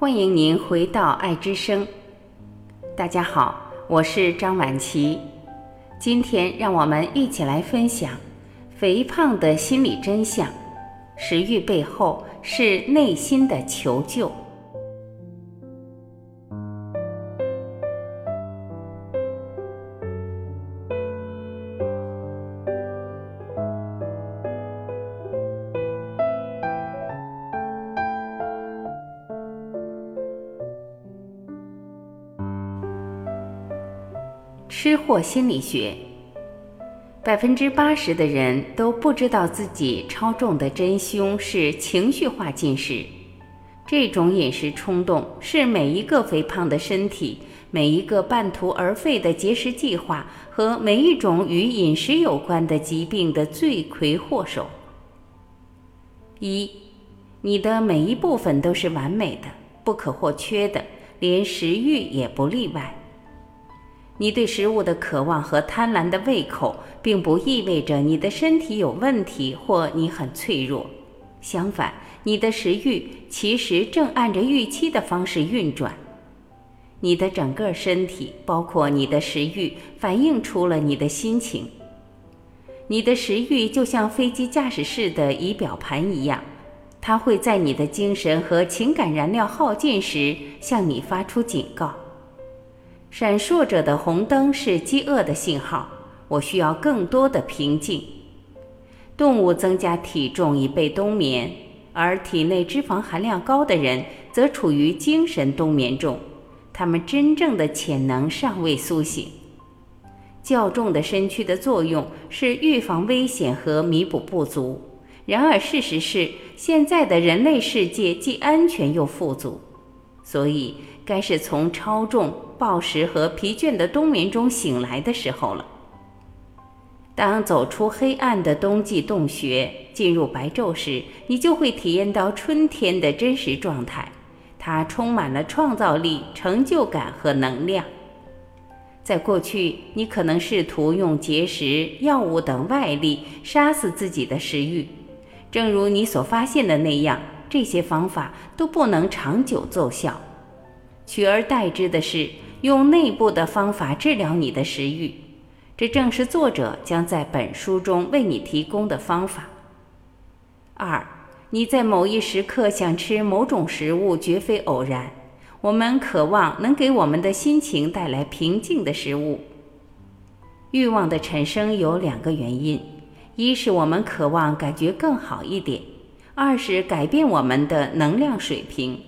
欢迎您回到爱之声。大家好，我是张晚琪。今天让我们一起来分享肥胖的心理真相。食欲背后是内心的求救。吃货心理学，百分之八十的人都不知道自己超重的真凶是情绪化进食。这种饮食冲动是每一个肥胖的身体、每一个半途而废的节食计划和每一种与饮食有关的疾病的罪魁祸首。一，你的每一部分都是完美的、不可或缺的，连食欲也不例外。你对食物的渴望和贪婪的胃口，并不意味着你的身体有问题或你很脆弱。相反，你的食欲其实正按着预期的方式运转。你的整个身体，包括你的食欲，反映出了你的心情。你的食欲就像飞机驾驶室的仪表盘一样，它会在你的精神和情感燃料耗尽时向你发出警告。闪烁着的红灯是饥饿的信号，我需要更多的平静。动物增加体重以备冬眠，而体内脂肪含量高的人则处于精神冬眠中，他们真正的潜能尚未苏醒。较重的身躯的作用是预防危险和弥补不足，然而事实是，现在的人类世界既安全又富足，所以。该是从超重、暴食和疲倦的冬眠中醒来的时候了。当走出黑暗的冬季洞穴，进入白昼时，你就会体验到春天的真实状态。它充满了创造力、成就感和能量。在过去，你可能试图用节食、药物等外力杀死自己的食欲。正如你所发现的那样，这些方法都不能长久奏效。取而代之的是用内部的方法治疗你的食欲，这正是作者将在本书中为你提供的方法。二，你在某一时刻想吃某种食物绝非偶然。我们渴望能给我们的心情带来平静的食物。欲望的产生有两个原因：一是我们渴望感觉更好一点；二是改变我们的能量水平。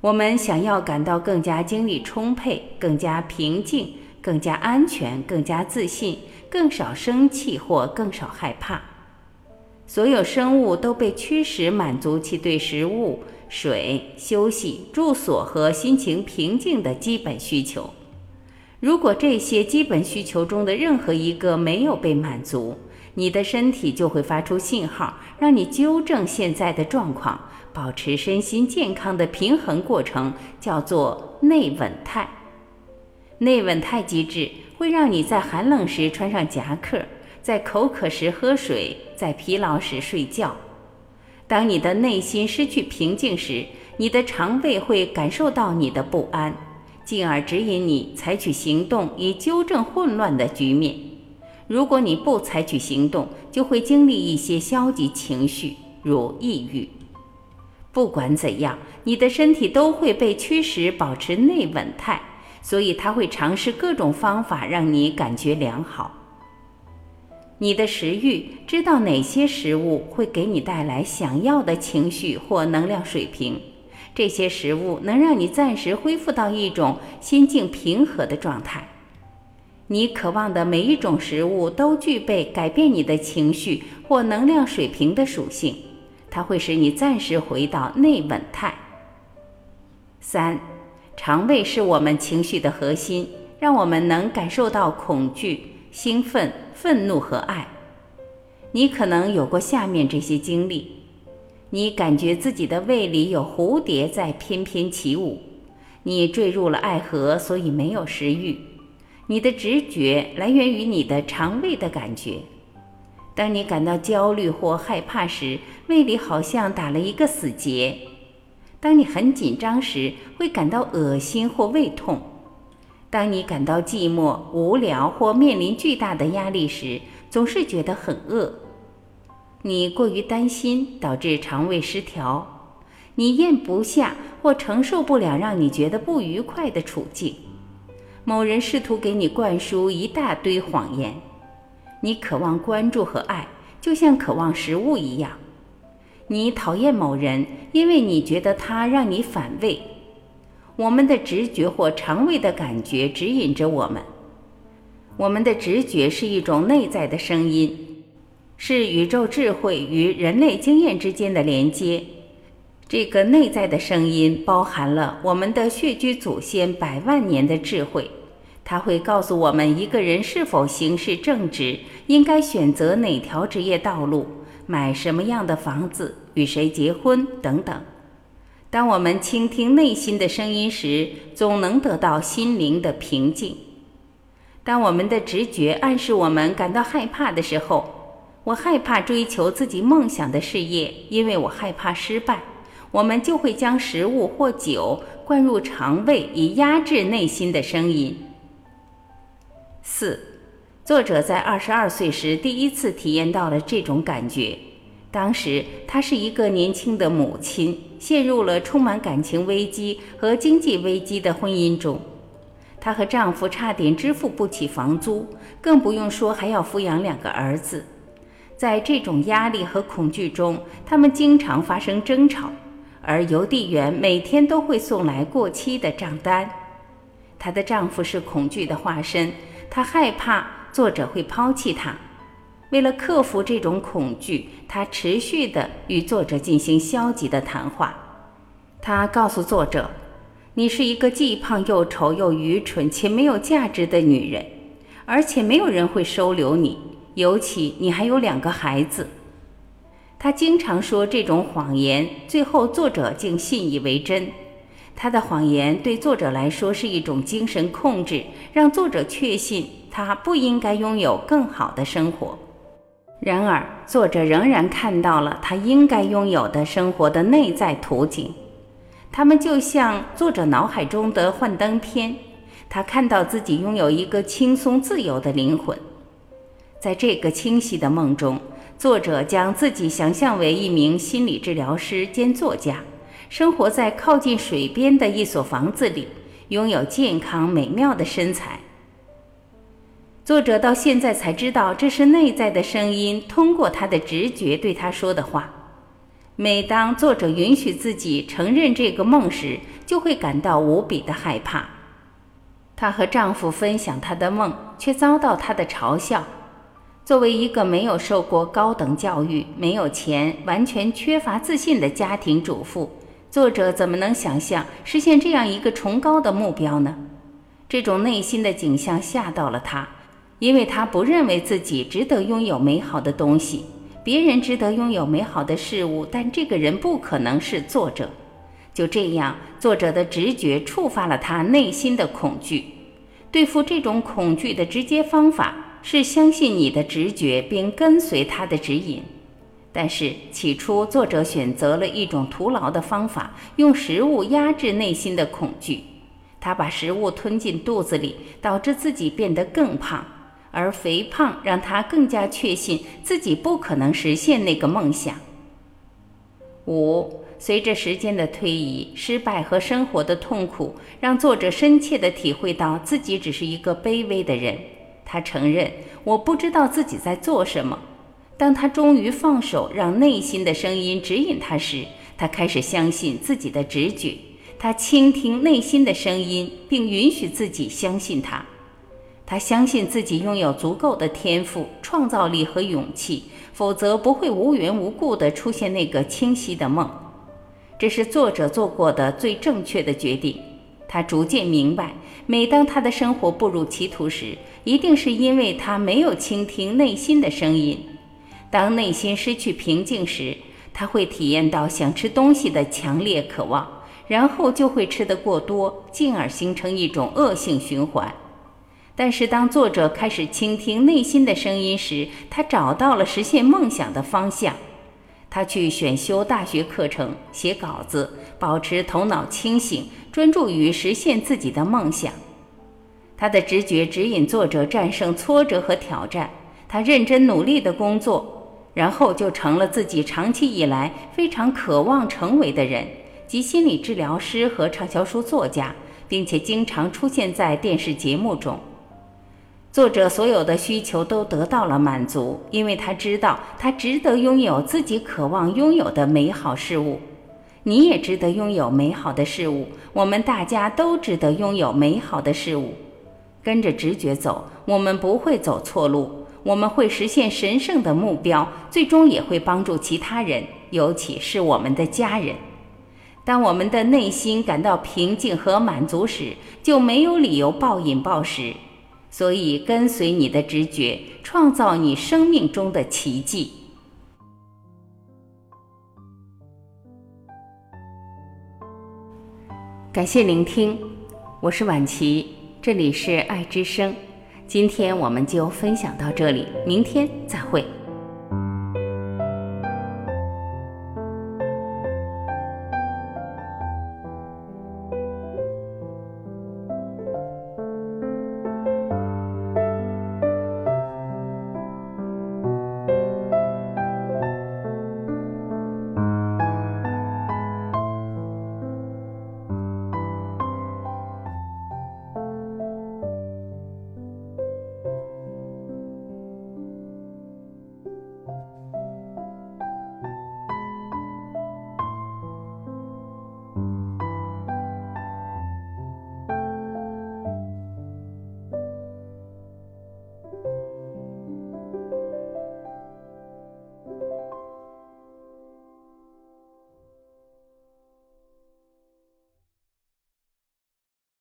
我们想要感到更加精力充沛、更加平静、更加安全、更加自信、更少生气或更少害怕。所有生物都被驱使满足其对食物、水、休息、住所和心情平静的基本需求。如果这些基本需求中的任何一个没有被满足，你的身体就会发出信号，让你纠正现在的状况。保持身心健康的平衡过程叫做内稳态。内稳态机制会让你在寒冷时穿上夹克，在口渴时喝水，在疲劳时睡觉。当你的内心失去平静时，你的肠胃会感受到你的不安，进而指引你采取行动以纠正混乱的局面。如果你不采取行动，就会经历一些消极情绪，如抑郁。不管怎样，你的身体都会被驱使保持内稳态，所以它会尝试各种方法让你感觉良好。你的食欲知道哪些食物会给你带来想要的情绪或能量水平，这些食物能让你暂时恢复到一种心境平和的状态。你渴望的每一种食物都具备改变你的情绪或能量水平的属性。它会使你暂时回到内稳态。三，肠胃是我们情绪的核心，让我们能感受到恐惧、兴奋、愤怒和爱。你可能有过下面这些经历：你感觉自己的胃里有蝴蝶在翩翩起舞；你坠入了爱河，所以没有食欲；你的直觉来源于你的肠胃的感觉。当你感到焦虑或害怕时，胃里好像打了一个死结。当你很紧张时，会感到恶心或胃痛；当你感到寂寞、无聊或面临巨大的压力时，总是觉得很饿。你过于担心，导致肠胃失调；你咽不下或承受不了让你觉得不愉快的处境。某人试图给你灌输一大堆谎言。你渴望关注和爱，就像渴望食物一样。你讨厌某人，因为你觉得他让你反胃。我们的直觉或肠胃的感觉指引着我们。我们的直觉是一种内在的声音，是宇宙智慧与人类经验之间的连接。这个内在的声音包含了我们的血居祖先百万年的智慧。它会告诉我们一个人是否行事正直，应该选择哪条职业道路，买什么样的房子，与谁结婚等等。当我们倾听内心的声音时，总能得到心灵的平静。当我们的直觉暗示我们感到害怕的时候，我害怕追求自己梦想的事业，因为我害怕失败，我们就会将食物或酒灌入肠胃，以压制内心的声音。四，作者在二十二岁时第一次体验到了这种感觉。当时，她是一个年轻的母亲，陷入了充满感情危机和经济危机的婚姻中。她和丈夫差点支付不起房租，更不用说还要抚养两个儿子。在这种压力和恐惧中，他们经常发生争吵，而邮递员每天都会送来过期的账单。她的丈夫是恐惧的化身。他害怕作者会抛弃他，为了克服这种恐惧，他持续地与作者进行消极的谈话。他告诉作者：“你是一个既胖又丑又愚蠢且没有价值的女人，而且没有人会收留你，尤其你还有两个孩子。”他经常说这种谎言，最后作者竟信以为真。他的谎言对作者来说是一种精神控制，让作者确信他不应该拥有更好的生活。然而，作者仍然看到了他应该拥有的生活的内在图景。他们就像作者脑海中的幻灯片，他看到自己拥有一个轻松自由的灵魂。在这个清晰的梦中，作者将自己想象为一名心理治疗师兼作家。生活在靠近水边的一所房子里，拥有健康美妙的身材。作者到现在才知道，这是内在的声音通过他的直觉对他说的话。每当作者允许自己承认这个梦时，就会感到无比的害怕。她和丈夫分享她的梦，却遭到他的嘲笑。作为一个没有受过高等教育、没有钱、完全缺乏自信的家庭主妇。作者怎么能想象实现这样一个崇高的目标呢？这种内心的景象吓到了他，因为他不认为自己值得拥有美好的东西。别人值得拥有美好的事物，但这个人不可能是作者。就这样，作者的直觉触发了他内心的恐惧。对付这种恐惧的直接方法是相信你的直觉，并跟随他的指引。但是起初，作者选择了一种徒劳的方法，用食物压制内心的恐惧。他把食物吞进肚子里，导致自己变得更胖，而肥胖让他更加确信自己不可能实现那个梦想。五，随着时间的推移，失败和生活的痛苦让作者深切地体会到自己只是一个卑微的人。他承认：“我不知道自己在做什么。”当他终于放手，让内心的声音指引他时，他开始相信自己的直觉。他倾听内心的声音，并允许自己相信他。他相信自己拥有足够的天赋、创造力和勇气，否则不会无缘无故地出现那个清晰的梦。这是作者做过的最正确的决定。他逐渐明白，每当他的生活步入歧途时，一定是因为他没有倾听内心的声音。当内心失去平静时，他会体验到想吃东西的强烈渴望，然后就会吃得过多，进而形成一种恶性循环。但是，当作者开始倾听内心的声音时，他找到了实现梦想的方向。他去选修大学课程，写稿子，保持头脑清醒，专注于实现自己的梦想。他的直觉指引作者战胜挫折和挑战。他认真努力的工作，然后就成了自己长期以来非常渴望成为的人，即心理治疗师和畅销书作家，并且经常出现在电视节目中。作者所有的需求都得到了满足，因为他知道他值得拥有自己渴望拥有的美好事物。你也值得拥有美好的事物，我们大家都值得拥有美好的事物。跟着直觉走，我们不会走错路，我们会实现神圣的目标，最终也会帮助其他人，尤其是我们的家人。当我们的内心感到平静和满足时，就没有理由暴饮暴食。所以，跟随你的直觉，创造你生命中的奇迹。感谢聆听，我是婉琪，这里是爱之声。今天我们就分享到这里，明天再会。